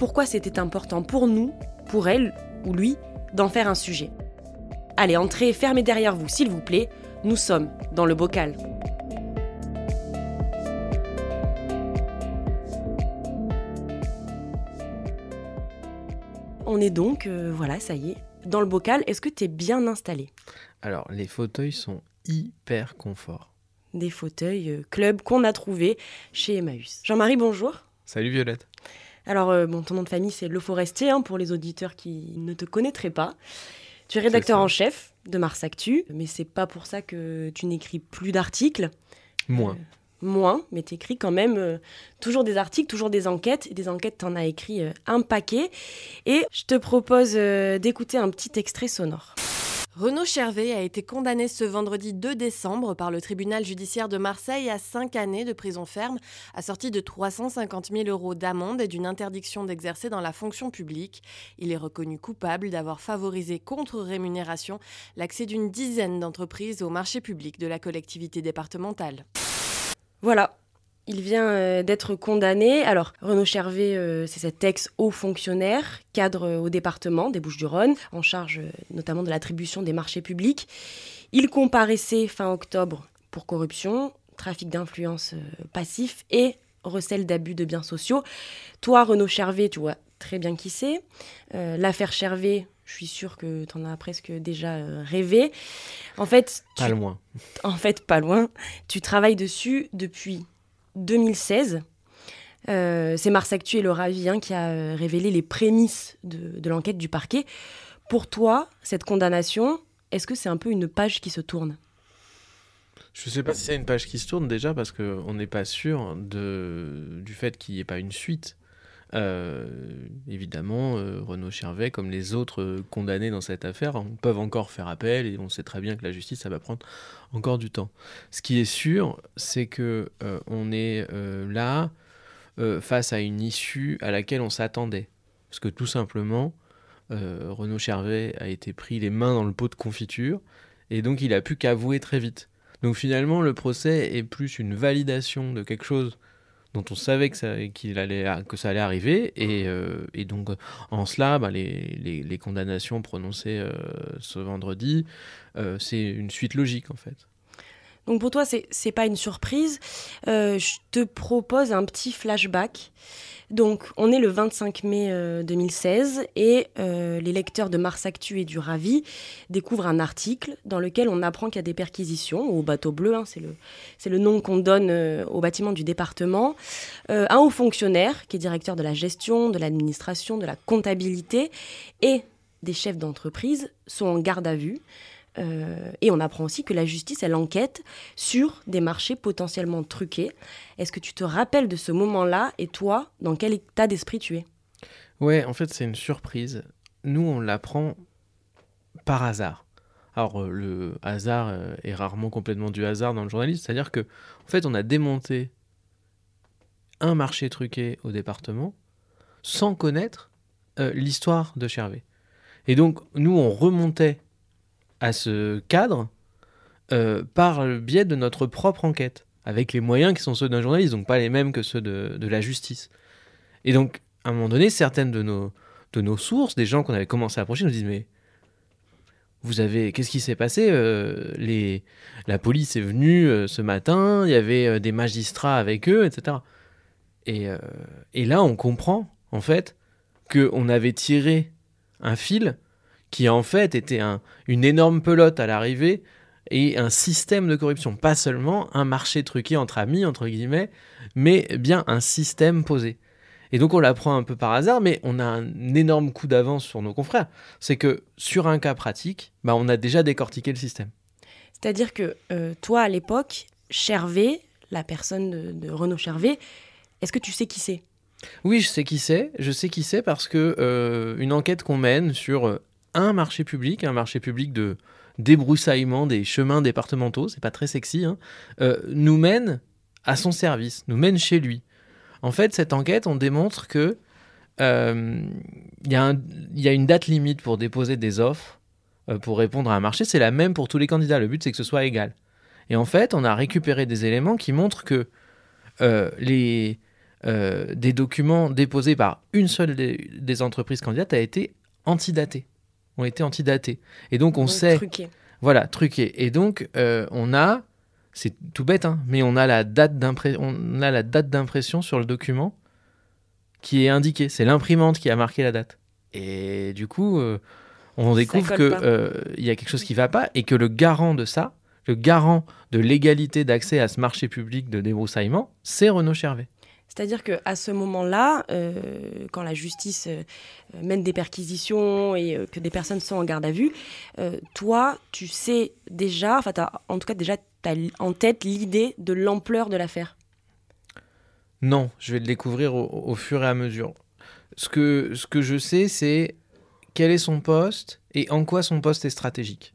pourquoi c'était important pour nous, pour elle ou lui, d'en faire un sujet. Allez, entrez, fermez derrière vous, s'il vous plaît. Nous sommes dans le bocal. On est donc, euh, voilà, ça y est, dans le bocal. Est-ce que tu es bien installé? Alors, les fauteuils sont hyper confort. Des fauteuils euh, club qu'on a trouvé chez Emmaüs. Jean-Marie, bonjour. Salut Violette. Alors, euh, bon, ton nom de famille, c'est Le Forestier, hein, pour les auditeurs qui ne te connaîtraient pas. Tu es rédacteur en chef de Mars Actu, mais c'est pas pour ça que tu n'écris plus d'articles. Moins. Moins, mais tu écris quand même euh, toujours des articles, toujours des enquêtes. Et des enquêtes, tu en as écrit euh, un paquet. Et je te propose euh, d'écouter un petit extrait sonore. Renaud Chervet a été condamné ce vendredi 2 décembre par le tribunal judiciaire de Marseille à 5 années de prison ferme, assorti de 350 000 euros d'amende et d'une interdiction d'exercer dans la fonction publique. Il est reconnu coupable d'avoir favorisé contre rémunération l'accès d'une dizaine d'entreprises au marché public de la collectivité départementale. Voilà, il vient euh, d'être condamné. Alors, Renaud Chervet, euh, c'est cet ex-haut fonctionnaire, cadre euh, au département des Bouches-du-Rhône, en charge notamment de l'attribution des marchés publics. Il comparaissait fin octobre pour corruption, trafic d'influence passif et recel d'abus de biens sociaux. Toi, Renaud Chervet, tu vois très bien qui c'est. Euh, L'affaire Chervet, je suis sûre que tu en as presque déjà rêvé. En fait, tu- Pas loin. en fait, pas loin. Tu travailles dessus depuis 2016. Euh, c'est Mars Actu et Laura Vien qui a euh, révélé les prémices de, de l'enquête du parquet. Pour toi, cette condamnation, est-ce que c'est un peu une page qui se tourne? Je sais pas si c'est une page qui se tourne déjà parce qu'on n'est pas sûr de... du fait qu'il n'y ait pas une suite. Euh, évidemment, euh, Renaud Chervet, comme les autres condamnés dans cette affaire, on- peuvent encore faire appel et on sait très bien que la justice, ça va prendre encore du temps. Ce qui est sûr, c'est que euh, on est là face à une issue à laquelle on s'attendait. Parce que tout simplement, Renaud Chervet a été pris les mains dans le pot de confiture et donc il a pu qu'avouer très vite. Donc finalement, le procès est plus une validation de quelque chose dont on savait que ça, qu'il allait, que ça allait arriver. Et, euh, donc, en cela, bah, les condamnations prononcées euh, ce vendredi, euh, c'est une suite logique en fait. Donc pour toi, c'est c'est pas une surprise. Euh, je te propose un petit flashback. Donc on est le 25 mai euh, 2016 et euh, les lecteurs de Mars Actu et du Ravi découvrent un article dans lequel on apprend qu'il y a des perquisitions au bateau bleu, hein, c'est le, le nom qu'on donne euh, au bâtiment du département. Euh, un haut fonctionnaire qui est directeur de la gestion, de l'administration, de la comptabilité et des chefs d'entreprise sont en garde à vue. Euh, et on apprend aussi que la justice, elle enquête sur des marchés potentiellement truqués. Est-ce que tu te rappelles de ce moment-là et toi, dans quel état d'esprit tu es? Ouais, en fait, c'est une surprise. Nous, on l'apprend par hasard. Alors, euh, le hasard euh, est rarement complètement du hasard dans le journalisme, c'est-à-dire que, en fait, on a démonté un marché truqué au département sans connaître l'histoire de Chervé. Et donc, nous, on remontait à ce cadre euh, par le biais de notre propre enquête, avec les moyens qui sont ceux d'un journaliste, donc pas les mêmes que ceux de, la justice. Et donc, à un moment donné, certaines de nos, de nos sources, des gens qu'on avait commencé à approcher, nous disent Mais vous avez. Qu'est-ce qui s'est passé Euh, les, La police est venue euh, ce matin, il y avait des magistrats avec eux, etc. Et, et là, on comprend, en fait, qu'on avait tiré un fil qui en fait était un, une énorme pelote à l'arrivée et un système de corruption. Pas seulement un marché truqué entre amis, entre guillemets, mais bien un système posé. Et donc on l'apprend un peu par hasard, mais on a un énorme coup d'avance sur nos confrères. C'est que sur un cas pratique, bah, on a déjà décortiqué le système. C'est-à-dire que euh, toi, à l'époque, Chervé, la personne de, de Renaud Chervé, est-ce que tu sais qui c'est? Oui, je sais qui c'est. Je sais qui c'est parce que euh, une enquête qu'on mène sur euh, un marché public, un marché public de débroussaillement des chemins départementaux, c'est pas très sexy, hein, euh, nous mène à son service, nous mène chez lui. En fait, cette enquête, on démontre que euh, il y, a une date limite pour déposer des offres euh, pour répondre à un marché. C'est la même pour tous les candidats. Le but, c'est que ce soit égal. Et en fait, on a récupéré des éléments qui montrent que les, des documents déposés par une seule des, des entreprises candidates a été antidatés. Ont été antidatés. Et donc, on Donc, sait. truqué. Voilà, truqué. Et donc, euh, on a, c'est tout bête, hein, mais on a la date d'impré- on a la date d'impression sur le document qui est indiquée. C'est l'imprimante qui a marqué la date. Et du coup, euh, on découvre pas. euh, il y a quelque chose qui va pas et que le garant de ça, le garant de l'égalité d'accès à ce marché public de débroussaillement, c'est Renaud Chervet. C'est-à-dire qu'à ce moment-là, euh, quand la justice euh, mène des perquisitions et euh, que des personnes sont en garde à vue, toi, tu sais déjà, enfin, en tout cas, déjà, tu as en tête l'idée de l'ampleur de l'affaire. Non, je vais le découvrir au, au fur et à mesure. Ce que, ce que je sais, c'est quel est son poste et en quoi son poste est stratégique.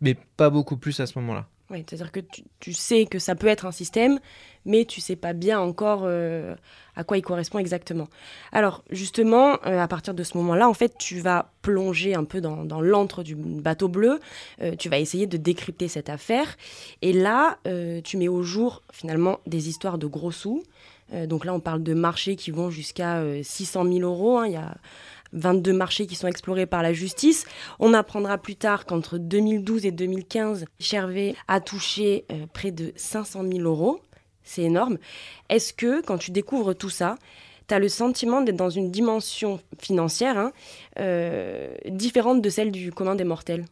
Mais pas beaucoup plus à ce moment-là. Oui, c'est-à-dire que tu, sais que ça peut être un système, mais tu sais pas bien encore euh, à quoi il correspond exactement. Alors, justement, euh, à partir de ce moment-là, en fait, tu vas plonger un peu dans, l'antre du bateau bleu, euh, tu vas essayer de décrypter cette affaire, et là, tu mets au jour, finalement, des histoires de gros sous. Donc là, on parle de marchés qui vont jusqu'à euh, 600 000 euros. hein. Il y a 22 marchés qui sont explorés par la justice. On apprendra plus tard qu'entre 2012 et 2015, Chervé a touché euh, près de 500 000 euros. C'est énorme. Est-ce que, quand tu découvres tout ça, tu as le sentiment d'être dans une dimension financière hein, euh, différente de celle du commun des mortels?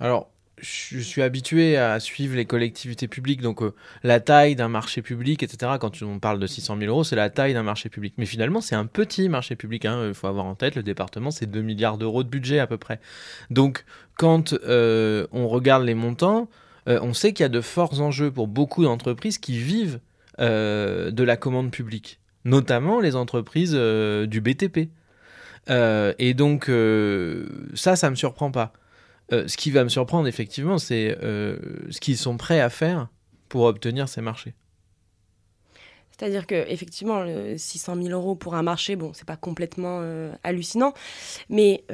Alors, je suis habitué à suivre les collectivités publiques, donc euh, la taille d'un marché public, etc. Quand on parle de 600 000 euros, c'est la taille d'un marché public. Mais finalement, c'est un petit marché public. Il faut avoir en tête, le département, c'est 2 milliards d'euros de budget à peu près. Donc, quand euh, on regarde les montants, euh, on sait qu'il y a de forts enjeux pour beaucoup d'entreprises qui vivent de la commande publique, notamment les entreprises du BTP. Et donc, ça, ça me surprend pas. Euh, ce qui va me surprendre, effectivement, c'est euh, ce qu'ils sont prêts à faire pour obtenir ces marchés. C'est-à-dire que effectivement, le 600 000 euros pour un marché, bon, c'est pas complètement euh, hallucinant, mais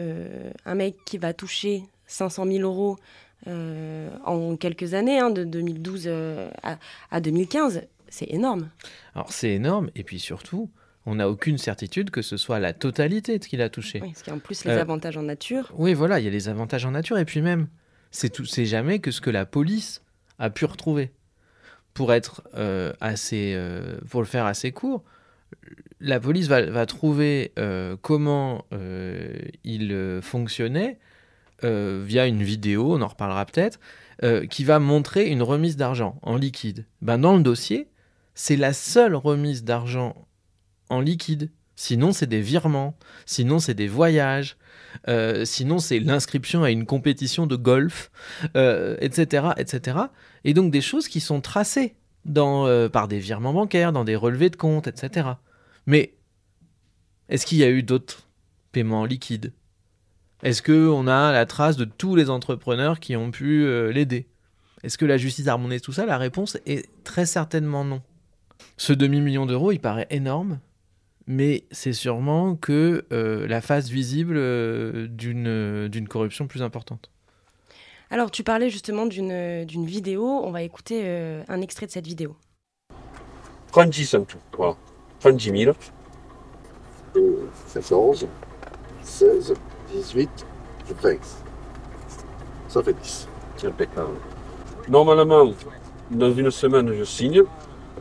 un mec qui va toucher 500 000 euros en quelques années, hein, de 2012 euh, à, à 2015, c'est énorme. Alors, c'est énorme, et puis surtout, on n'a aucune certitude que ce soit la totalité de ce qu'il a touché. Oui, parce qu'il y a en plus les Euh, avantages en nature. Oui, voilà, il y a les avantages en nature, et puis même, c'est tout- c'est jamais que ce que la police a pu retrouver. Pour être euh, assez, euh, pour le faire assez court, la police va, va trouver comment il fonctionnait via une vidéo, on en reparlera peut-être, qui va montrer une remise d'argent en liquide. Ben, dans le dossier, c'est la seule remise d'argent en liquide. Sinon, c'est des virements. Sinon, c'est des voyages. Euh, sinon, c'est l'inscription à une compétition de golf, euh, etc., etc. Et donc des choses qui sont tracées dans, euh, par des virements bancaires, dans des relevés de compte, etc. Mais est-ce qu'il y a eu d'autres paiements liquides? Est-ce qu'on a la trace de tous les entrepreneurs qui ont pu l'aider? Est-ce que la justice remonté tout ça? La réponse est très certainement non. Ce demi-million d'euros, il paraît énorme, mais c'est sûrement que euh, la face visible euh, d'une d'une corruption plus importante. Alors, tu parlais justement d'une d'une vidéo. On va écouter euh, un extrait de cette vidéo. 36 en tout, voilà. 36 000. 14, 16, 18, 20. Ça fait 10. C'est impeccable. Normalement, dans une semaine, je signe.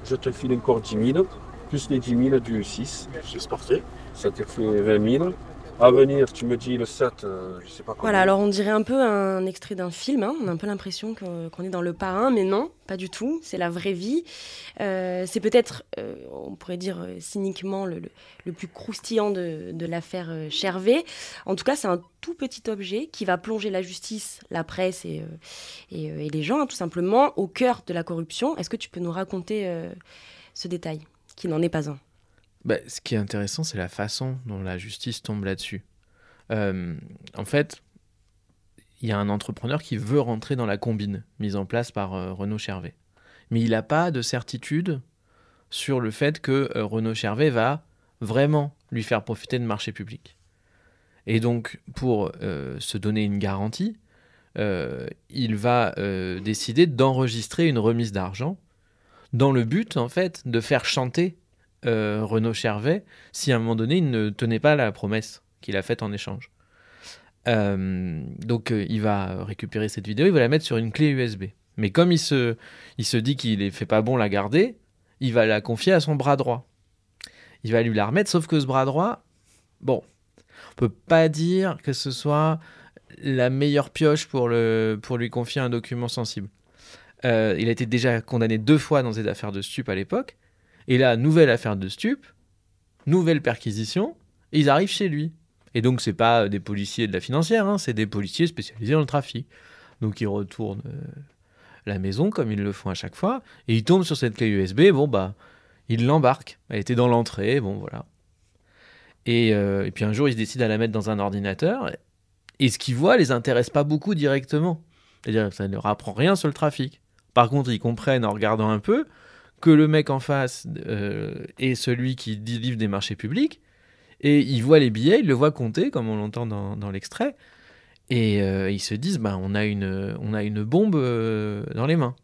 Je te file encore 10 000, plus les 10 000 du 6. C'est parfait. Ça te fait 20 000. À venir, tu me dis le 7, euh, je sais pas quoi. Voilà, alors on dirait un peu un extrait d'un film, hein. on a un peu l'impression qu'on est dans le parrain, mais non, pas du tout, c'est la vraie vie. Euh, c'est peut-être, euh, on pourrait dire euh, cyniquement, le, le- le plus croustillant de, de l'affaire euh, Chervé. En tout cas, c'est un tout petit objet qui va plonger la justice, la presse et, euh, et, euh, et les gens, hein, tout simplement, au cœur de la corruption. Est-ce que tu peux nous raconter euh, ce détail, qui n'en est pas un Bah, ce qui est intéressant, c'est la façon dont la justice tombe là-dessus. Euh, en fait, il y a un entrepreneur qui veut rentrer dans la combine mise en place par euh, Renaud Chervet. Mais il n'a pas de certitude sur le fait que euh, Renaud Chervet va vraiment lui faire profiter de marchés publics. Et donc, pour euh, se donner une garantie, euh, il va décider d'enregistrer une remise d'argent dans le but, en fait, de faire chanter euh, Renaud Chervet si à un moment donné il ne tenait pas la promesse qu'il a faite en échange. Euh, donc euh, il va récupérer cette vidéo, il va la mettre sur une clé USB. Mais comme il se, dit qu'il ne fait pas bon la garder, il va la confier à son bras droit. Il va lui la remettre, sauf que ce bras droit, bon, on peut pas dire que ce soit la meilleure pioche pour lui confier un document sensible. Euh, il a été déjà condamné deux fois dans des affaires de stup à l'époque. Et là, nouvelle affaire de stup, nouvelle perquisition, ils arrivent chez lui. Et donc, c'est pas des policiers de la financière, hein, c'est des policiers spécialisés dans le trafic. Donc, ils retournent euh, la maison, comme ils le font à chaque fois, et ils tombent sur cette clé USB. Bon, bah, ils l'embarquent. Elle était dans l'entrée, bon, voilà. Et, euh, et puis un jour, ils décident à la mettre dans un ordinateur, et ce qu'ils voient les intéresse pas beaucoup directement. C'est-à-dire que ça ne leur apprend rien sur le trafic. Par contre, ils comprennent en regardant un peu que le mec en face euh, est celui qui délivre des marchés publics. Et ils voient les billets, ils le voient compter, comme on l'entend dans, l'extrait. Et euh, ils se disent, bah, on, a une, bombe euh, dans les mains.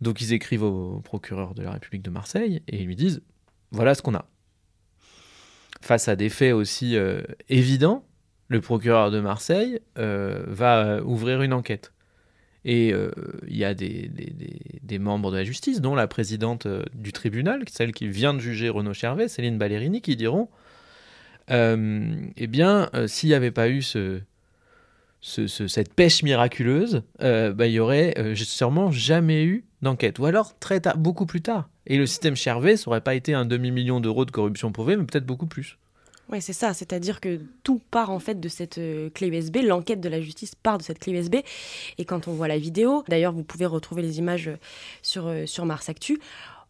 Donc ils écrivent au procureur de la République de Marseille et ils lui disent, voilà ce qu'on a. Face à des faits aussi évidents, le procureur de Marseille va ouvrir une enquête. Et euh, il y a des, membres de la justice, dont la présidente euh, du tribunal, celle qui vient de juger Renaud Chervet, Céline Ballerini, qui diront euh, Eh bien, s'il n'y avait pas eu ce, ce- ce- cette pêche miraculeuse, bah, il y aurait sûrement jamais eu d'enquête. Ou alors très beaucoup plus tard. Et le système Chervet, ça n'aurait pas été un demi-million d'euros de corruption prouvée, mais peut-être beaucoup plus. Oui, c'est ça. C'est-à-dire que tout part en fait de cette euh, clé USB. L'enquête de la justice part de cette clé USB. Et quand on voit la vidéo, d'ailleurs, vous pouvez retrouver les images euh, sur, euh, sur Mars Actu.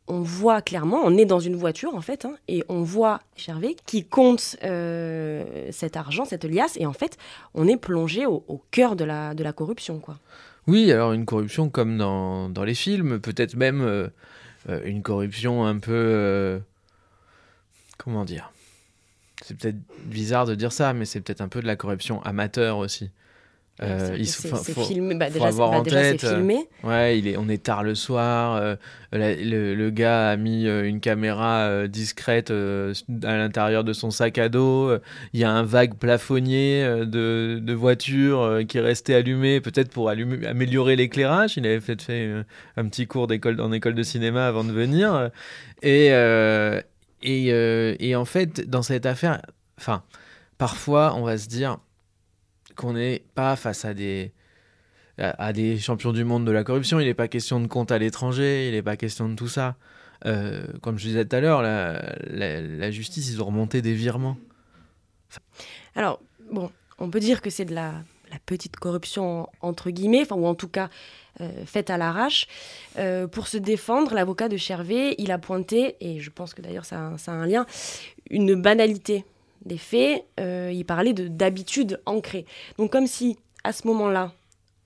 On voit clairement, on est dans une voiture en fait, hein, et on voit Chervé qui compte cet argent, cette liasse, et en fait, on est plongé au, cœur de la, de la corruption, quoi. Oui, alors une corruption comme dans, dans les films, peut-être même une corruption un peu... comment dire C'est peut-être bizarre de dire ça, mais c'est peut-être un peu de la corruption amateur aussi. Euh, c'est filmé, bah, déjà, bah, en déjà, c'est tête, euh, filmé. Ouais, il est, on est tard le soir. euh, la- le, le gars a mis euh, une caméra euh, discrète euh, à l'intérieur de son sac à dos. Il y a un vague plafonnier de, de voiture euh, qui est resté allumé, peut-être pour allumer- améliorer l'éclairage. Il avait fait, fait un petit cours d'école en école de cinéma avant de venir. Et, et, euh, et en fait, dans cette affaire, enfin, parfois, on va se dire qu'on n'est pas face à des à, des champions du monde de la corruption. Il n'est pas question de compte à l'étranger, il n'est pas question de tout ça. Euh, comme je disais tout à l'heure, la, justice, ils ont remonté des virements. Alors, bon, on peut dire que c'est de la, la petite corruption, entre guillemets, ou en tout cas faite à l'arrache. Euh, pour se défendre, l'avocat de Chervé, il a pointé, et je pense que d'ailleurs ça, a- un lien, une banalité des faits. Euh, il parlait de- d'habitude ancrée. Donc comme si, à ce moment-là,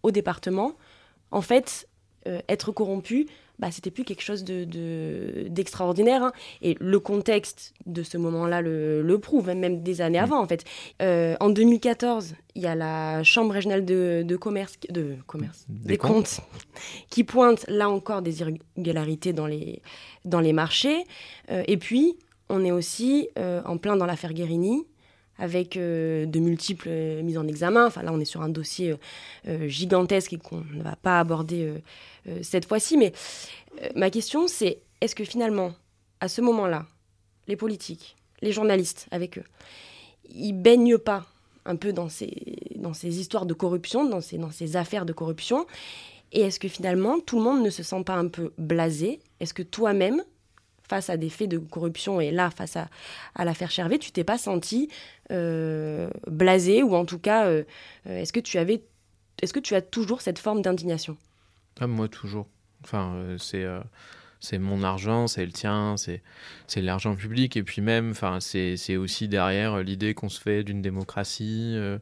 au département, en fait, euh, être corrompu, bah, c'était plus quelque chose de- de- d'extraordinaire. hein. Et le contexte de ce moment-là le, le prouve, hein, même des années avant, en fait. Euh, en 2014, il y a la Chambre régionale de, de commerce, de commerce, Des des, comptes. qui pointe là encore des irrégularités dans les, dans les marchés. Euh, et puis, on est aussi euh, en plein dans l'affaire Guérini, avec euh, de multiples euh, mises en examen. Enfin, là, on est sur un dossier euh, gigantesque et qu'on ne va pas aborder cette fois-ci. Mais ma question, c'est est-ce que finalement, à ce moment-là, les politiques, les journalistes avec eux, il baigne pas un peu dans ces, histoires de corruption, dans ces affaires de corruption? Et est-ce que finalement, tout le monde ne se sent pas un peu blasé? Est-ce que toi-même, face à des faits de corruption et là, face à, à l'affaire Chervé, tu t'es pas senti euh, blasé ou en tout cas, euh, est-ce que tu avais, est-ce que tu as toujours cette forme d'indignation? Ah, Moi, toujours. Enfin, euh, c'est c'est mon argent, c'est le tien, c'est l'argent public. Et puis même, c'est aussi derrière l'idée qu'on se fait d'une démocratie, euh,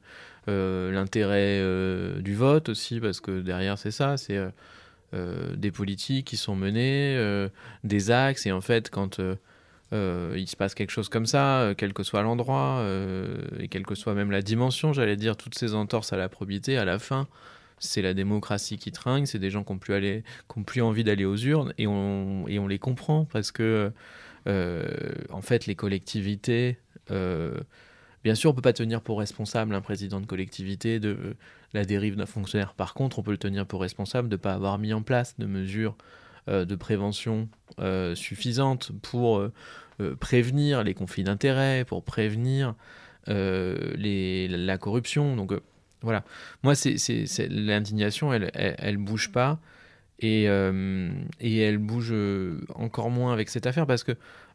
euh, l'intérêt euh, du vote aussi, parce que derrière c'est ça, c'est des politiques qui sont menées, des axes. Et en fait, quand il se passe quelque chose comme ça, quel que soit l'endroit, et quelle que soit même la dimension, j'allais dire, toutes ces entorses à la probité, à la fin, c'est la démocratie qui trinque, c'est des gens qui n'ont plus, plus envie d'aller aux urnes et on, et on les comprend parce que, euh, en fait, les collectivités, euh, bien sûr, on ne peut pas tenir pour responsable un président de collectivité de la dérive d'un fonctionnaire. Par contre, on peut le tenir pour responsable de ne pas avoir mis en place de mesures euh, de prévention suffisantes pour prévenir les conflits d'intérêts, pour prévenir la corruption. Donc, voilà. Moi, c'est, l'indignation, elle, elle, bouge pas. Et, euh, et, elle bouge euh, encore moins avec cette affaire parce que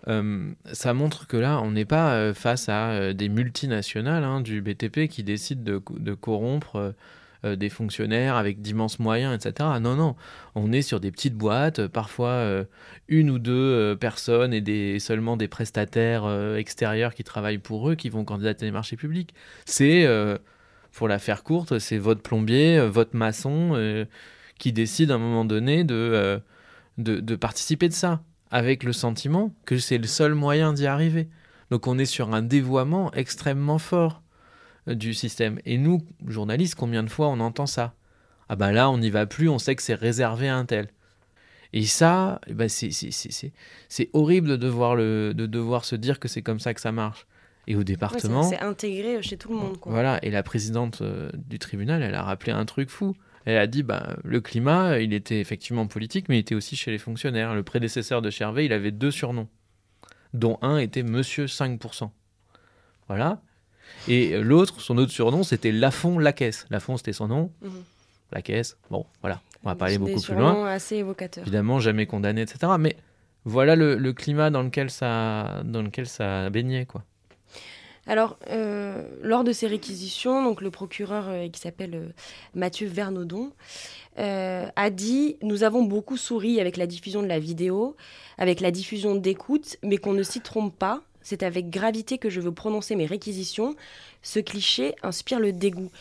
euh, ça montre que là, on n'est pas face à des multinationales hein, du BTP qui décident de, corrompre des fonctionnaires avec d'immenses moyens, etc. Non, non, on est sur des petites boîtes, parfois une ou deux personnes et des, seulement des prestataires extérieurs qui travaillent pour eux qui vont candidater les marchés publics. C'est pour la faire courte, c'est votre plombier, votre maçon qui décide à un moment donné euh, de, de, participer de ça, avec le sentiment que c'est le seul moyen d'y arriver. Donc on est sur un dévoiement extrêmement fort du système. Et nous, journalistes, combien de fois on entend ça? Ah ben là, on n'y va plus, on sait que c'est réservé à un tel. Et ça, eh ben c'est horrible de devoir, le, de devoir se dire que c'est comme ça que ça marche. Et au département. c'est intégré chez tout le monde. Voilà, et la présidente euh, du tribunal, elle a rappelé un truc fou. Elle a dit bah, le climat, il était effectivement politique, mais il était aussi chez les fonctionnaires. Le prédécesseur de Chervé, il avait deux surnoms, dont un était Monsieur 5%. Voilà. Et l'autre, son autre surnom, c'était Lafont Lacaisse. Lafont, c'était son nom. Mhm. La caisse, bon, voilà. On va pas aller beaucoup plus loin. assez évocateur. Évidemment, jamais condamné, etc. Mais voilà le, le, climat dans lequel ça, dans lequel ça baignait, quoi. Alors, euh, lors de ces réquisitions, donc le procureur euh, qui s'appelle euh, Mathieu Vernaudon a dit Nous avons beaucoup souri avec la diffusion de la vidéo, avec la diffusion d'écoute, mais qu'on ne s'y trompe pas. C'est avec gravité que je veux prononcer mes réquisitions. Ce cliché inspire le dégoût.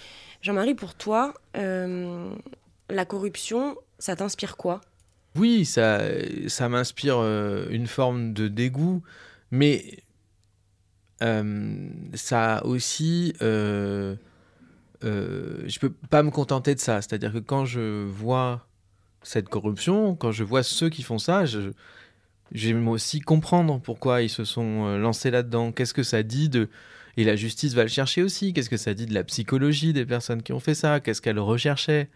Jean-Marie, pour toi, la corruption, ça t'inspire quoi? Oui, ça, ça m'inspire une forme de dégoût, mais euh, ça aussi, euh, euh, je peux pas me contenter de ça. C'est-à-dire que quand je vois cette corruption, quand je vois ceux qui font ça, je, j'aime aussi comprendre pourquoi ils se sont lancés là-dedans. Qu'est-ce que ça dit de... Et la justice va le chercher aussi. Qu'est-ce que ça dit de la psychologie des personnes qui ont fait ça? Qu'est-ce qu'elles recherchaient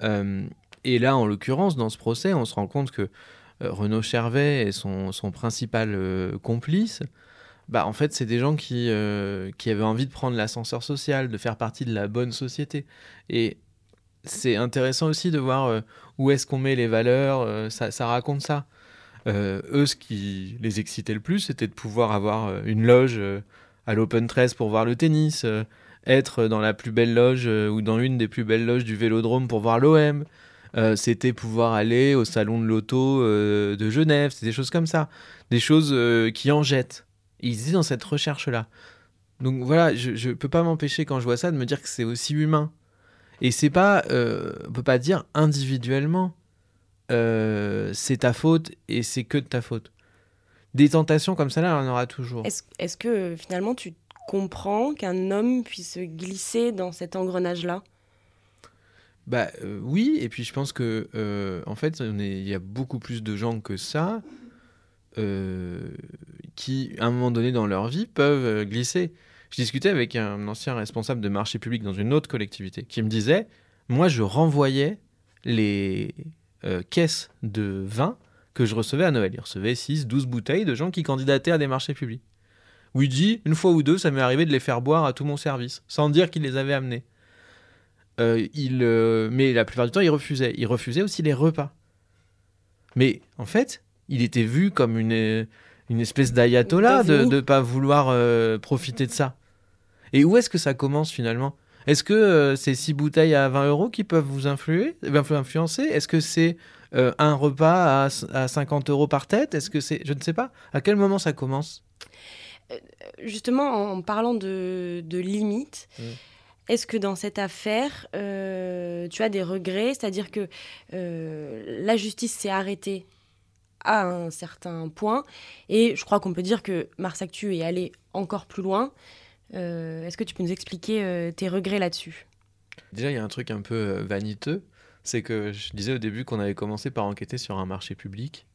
Et là, en l'occurrence, dans ce procès, on se rend compte que Renaud Chervet est son principal complice bah, en fait, c'est des gens qui, euh, qui avaient envie de prendre l'ascenseur social, de faire partie de la bonne société. Et c'est intéressant aussi de voir euh, où est-ce qu'on met les valeurs, euh, ça, raconte ça. eux, ce qui les excitait le plus, c'était de pouvoir avoir une loge à l'Open 13 pour voir le tennis, être dans la plus belle loge ou dans une des plus belles loges du Vélodrome pour voir l'OM. c'était pouvoir aller au salon de l'auto de Genève, c'est des choses comme ça, des choses qui en jettent ils étaient dans cette recherche-là. Donc voilà, je ne peux pas m'empêcher quand je vois ça de me dire que c'est aussi humain. Et c'est pas, euh, on peut pas dire individuellement, euh, c'est ta faute et c'est que de ta faute. Des tentations comme ça là, on en aura toujours. Est-ce que finalement tu comprends qu'un homme puisse glisser dans cet engrenage-là? Bah euh, oui, et puis je pense que en fait, il y a beaucoup plus de gens que ça qui, à un moment donné dans leur vie, peuvent euh, glisser. Je discutais avec un ancien responsable de marché public dans une autre collectivité qui me disait, moi je renvoyais les euh, caisses de vin que je recevais à Noël. Il recevait 6, 12 bouteilles de gens qui candidataient à des marchés publics. où il dit une fois ou deux, ça m'est arrivé de les faire boire à tout mon service, sans dire qu'il les avait amenés. Euh, il, euh, mais la plupart du temps, il refusait. Il refusait aussi les repas. Mais en fait, il était vu comme une, une espèce d'ayatollah de ne pas vouloir euh, profiter de ça. Et où est-ce que ça commence finalement? Est-ce que euh, c'est six bouteilles à 20 euros qui peuvent vous influer, influencer? Est-ce que c'est euh, un repas à, à 50 euros par tête? Est-ce que c'est. Je ne sais pas. À quel moment ça commence? Justement, en parlant de, de limites. Mmh. Est-ce que dans cette affaire, tu as des regrets? C'est-à-dire que la justice s'est arrêtée à un certain point. Et je crois qu'on peut dire que Mars Actu est allé encore plus loin. Euh, est-ce que tu peux nous expliquer euh, tes regrets là-dessus? Déjà, il y a un truc un peu euh, vaniteux. C'est que je disais au début qu'on avait commencé par enquêter sur un marché public.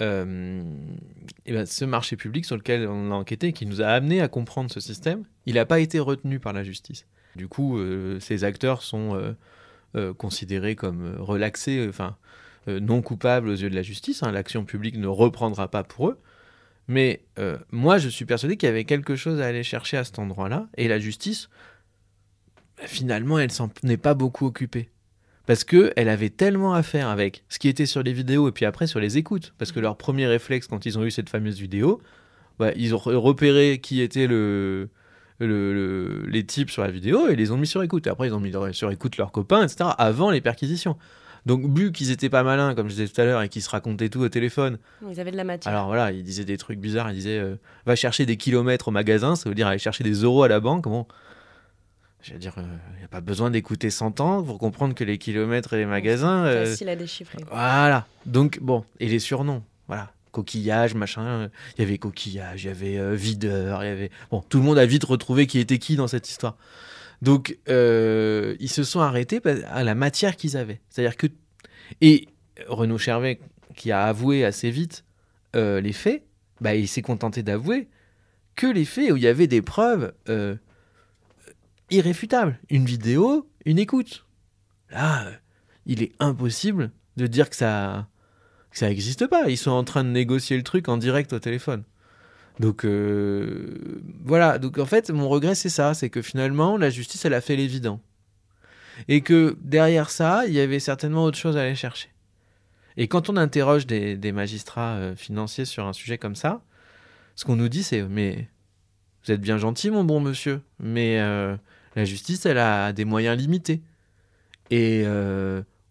et ben, ce marché public sur lequel on a enquêté, qui nous a amené à comprendre ce système, il n'a pas été retenu par la justice. Du coup, ces acteurs sont considérés comme relaxés, enfin, non coupables aux yeux de la justice. Hein. L'action publique ne reprendra pas pour eux. Mais euh, moi, je suis persuadé qu'il y avait quelque chose à aller chercher à cet endroit-là. Et la justice, bah, finalement, elle s'en est pas beaucoup occupée. Parce qu'elle avait tellement à faire avec ce qui était sur les vidéos et puis après sur les écoutes. Parce que leur premier réflexe, quand ils ont eu cette fameuse vidéo, bah, ils ont repéré qui était le, les types sur la vidéo et les ont mis sur écoute. Et après, ils ont mis sur écoute leurs copains, etc. avant les perquisitions. Donc, vu qu'ils étaient pas malins, comme je disais tout à l'heure, et qu'ils se racontaient tout au téléphone. Ils avaient de la matière. Alors voilà, ils disaient des trucs bizarres. Ils disaient euh, va chercher des kilomètres au magasin, ça veut dire aller chercher des euros à la banque. Bon, je veux dire, il euh, n'y a pas besoin d'écouter 100 ans pour comprendre que les kilomètres et les magasins. C'est euh, facile à déchiffrer. Voilà. Donc, bon, et les surnoms. Voilà. Coquillage, machin. Il y avait coquillage, il y avait videur, il y avait. Bon, tout le monde a vite retrouvé qui était qui dans cette histoire. Donc, euh, ils se sont arrêtés à la matière qu'ils avaient. C'est-à-dire que. Et Renaud Chervet, qui a avoué assez vite euh, les faits, bah, il s'est contenté d'avouer que les faits où il y avait des preuves euh, irréfutables. Une vidéo, une écoute. Là, il est impossible de dire que ça que ça n'existe pas. Ils sont en train de négocier le truc en direct au téléphone. Donc euh, voilà, donc en fait mon regret c'est ça, c'est que finalement la justice elle a fait l'évident. Et que derrière ça, il y avait certainement autre chose à aller chercher. Et quand on interroge des, magistrats euh, financiers sur un sujet comme ça, ce qu'on nous dit c'est mais vous êtes bien gentil mon bon monsieur, mais euh, la justice elle a des moyens limités. Et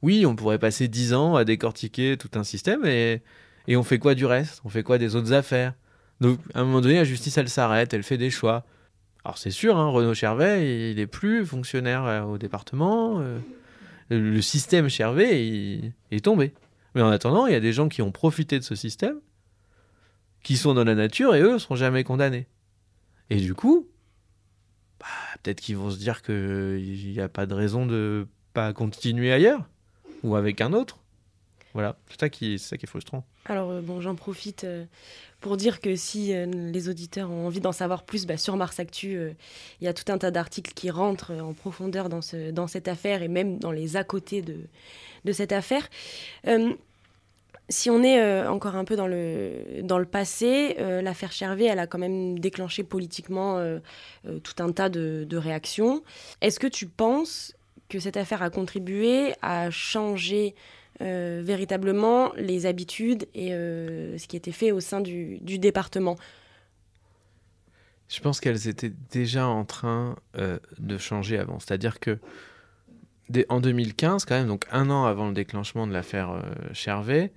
oui, on pourrait passer dix ans à décortiquer tout un système et, et on fait quoi du reste? On fait quoi des autres affaires? Donc, à un moment donné, la justice, elle s'arrête, elle fait des choix. Alors, c'est sûr, hein, Renaud Chervet, il est plus fonctionnaire euh, au département. Euh, le système Chervet, est tombé. Mais en attendant, il y a des gens qui ont profité de ce système, qui sont dans la nature, et eux ne seront jamais condamnés. Et du coup, bah, peut-être qu'ils vont se dire qu'il n'y a pas de raison de pas continuer ailleurs, ou avec un autre. Voilà, c'est ça qui, ça qui est frustrant. Alors, euh, bon, j'en profite pour dire que si euh, les auditeurs ont envie d'en savoir plus, bah, sur Mars Actu, euh, il y a tout un tas d'articles qui rentrent en profondeur dans, ce, dans cette affaire et même dans les à côté de, cette affaire. Euh, si on est encore un peu dans le, dans le passé, l'affaire Chervé, elle a quand même déclenché politiquement tout un tas de réactions. Est-ce que tu penses que cette affaire a contribué à changer euh, véritablement les habitudes et euh, ce qui était fait au sein du, département. Je pense qu'elles étaient déjà en train euh, de changer avant. C'est-à-dire que en 2015, quand même, donc un an avant le déclenchement de l'affaire Chervet,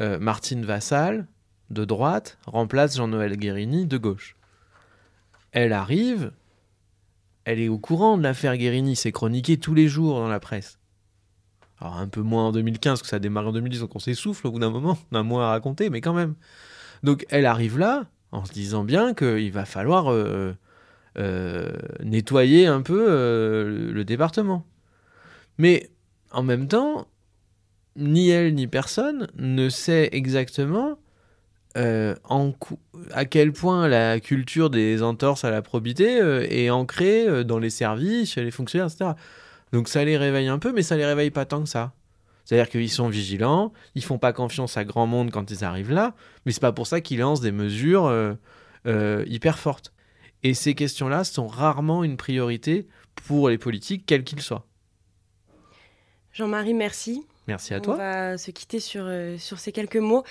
Martine Vassal, de droite, remplace Jean-Noël Guérini de gauche. Elle arrive, elle est au courant de l'affaire Guérini, c'est chroniqué tous les jours dans la presse. Alors un peu moins en 2015 que ça a démarré en 2010, donc on s'essouffle au bout d'un moment, on a moins à raconter, mais quand même. Donc elle arrive là en se disant bien qu'il va falloir euh, euh, nettoyer un peu euh, le département. Mais en même temps, ni elle ni personne ne sait exactement en à quel point la culture des entorses à la probité est ancrée dans les services, chez les fonctionnaires, etc. Donc ça les réveille un peu, mais ça les réveille pas tant que ça. C'est-à-dire qu'ils sont vigilants, ils font pas confiance à grand monde quand ils arrivent là, mais c'est pas pour ça qu'ils lancent des mesures euh, euh, hyper fortes. Et ces questions-là sont rarement une priorité pour les politiques, quels qu'ils soient. Jean-Marie, merci. Merci à toi. On va se quitter sur, euh, sur ces quelques mots.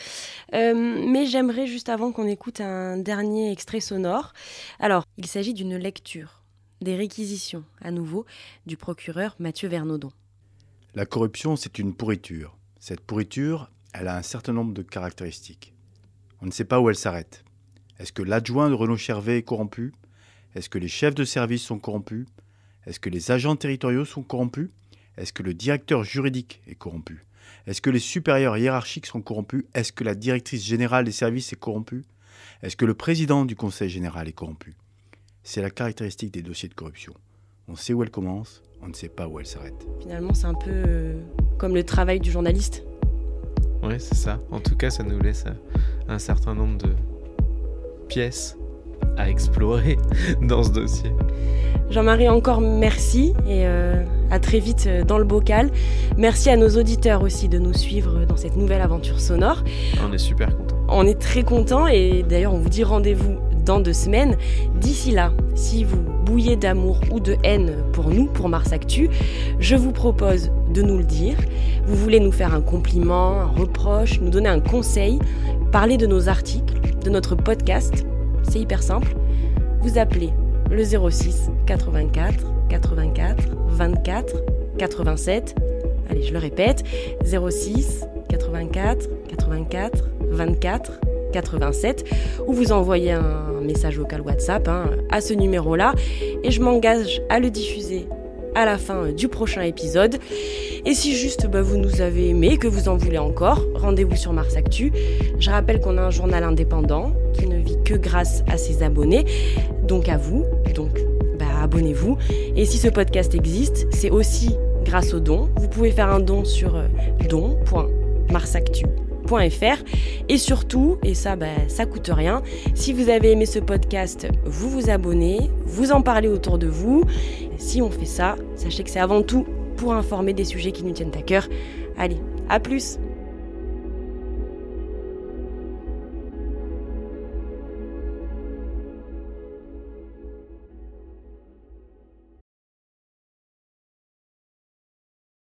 Mais j'aimerais juste avant qu'on écoute un dernier extrait sonore. Alors, il s'agit d'une lecture des réquisitions, à nouveau, du procureur Mathieu Vernaudon. La corruption, c'est une pourriture. Cette pourriture, elle a un certain nombre de caractéristiques. On ne sait pas où elle s'arrête. Est-ce que l'adjoint de Renaud Chervet est corrompu? Est-ce que les chefs de service sont corrompus? Est-ce que les agents territoriaux sont corrompus? Est-ce que le directeur juridique est corrompu? Est-ce que les supérieurs hiérarchiques sont corrompus? Est-ce que la directrice générale des services est corrompue? Est-ce que le président du conseil général est corrompu? C'est la caractéristique des dossiers de corruption. On sait où elle commence, on ne sait pas où elle s'arrête. Finalement, c'est un peu euh, comme le travail du journaliste. Oui, c'est ça. En tout cas, ça nous laisse euh, un certain nombre de pièces à explorer dans ce dossier. Jean-Marie, encore merci et euh, à très vite dans le bocal. Merci à nos auditeurs aussi de nous suivre dans cette nouvelle aventure sonore. On est super contents. On est très contents et d'ailleurs on vous dit rendez-vous dans deux semaines. D'ici là, si vous bouillez d'amour ou de haine pour nous, pour Mars Actu, je vous propose de nous le dire. Vous voulez nous faire un compliment, un reproche, nous donner un conseil, parler de nos articles, de notre podcast, c'est hyper simple. Vous appelez le 06 84 84 24 87. Allez, je le répète, 06 84 84 24 87 ou vous envoyez un message vocal WhatsApp hein, à ce numéro-là et je m'engage à le diffuser à la fin du prochain épisode. Et si juste bah, vous nous avez aimé, que vous en voulez encore, rendez-vous sur Mars Actu. Je rappelle qu'on a un journal indépendant qui ne vit que grâce à ses abonnés, donc à vous. Donc bah, abonnez-vous. Et si ce podcast existe, c'est aussi grâce aux dons. Vous pouvez faire un don sur euh, et surtout, et ça, bah, ça coûte rien, si vous avez aimé ce podcast, vous vous abonnez, vous en parlez autour de vous. Si on fait ça, sachez que c'est avant tout pour informer des sujets qui nous tiennent à cœur. Allez, à plus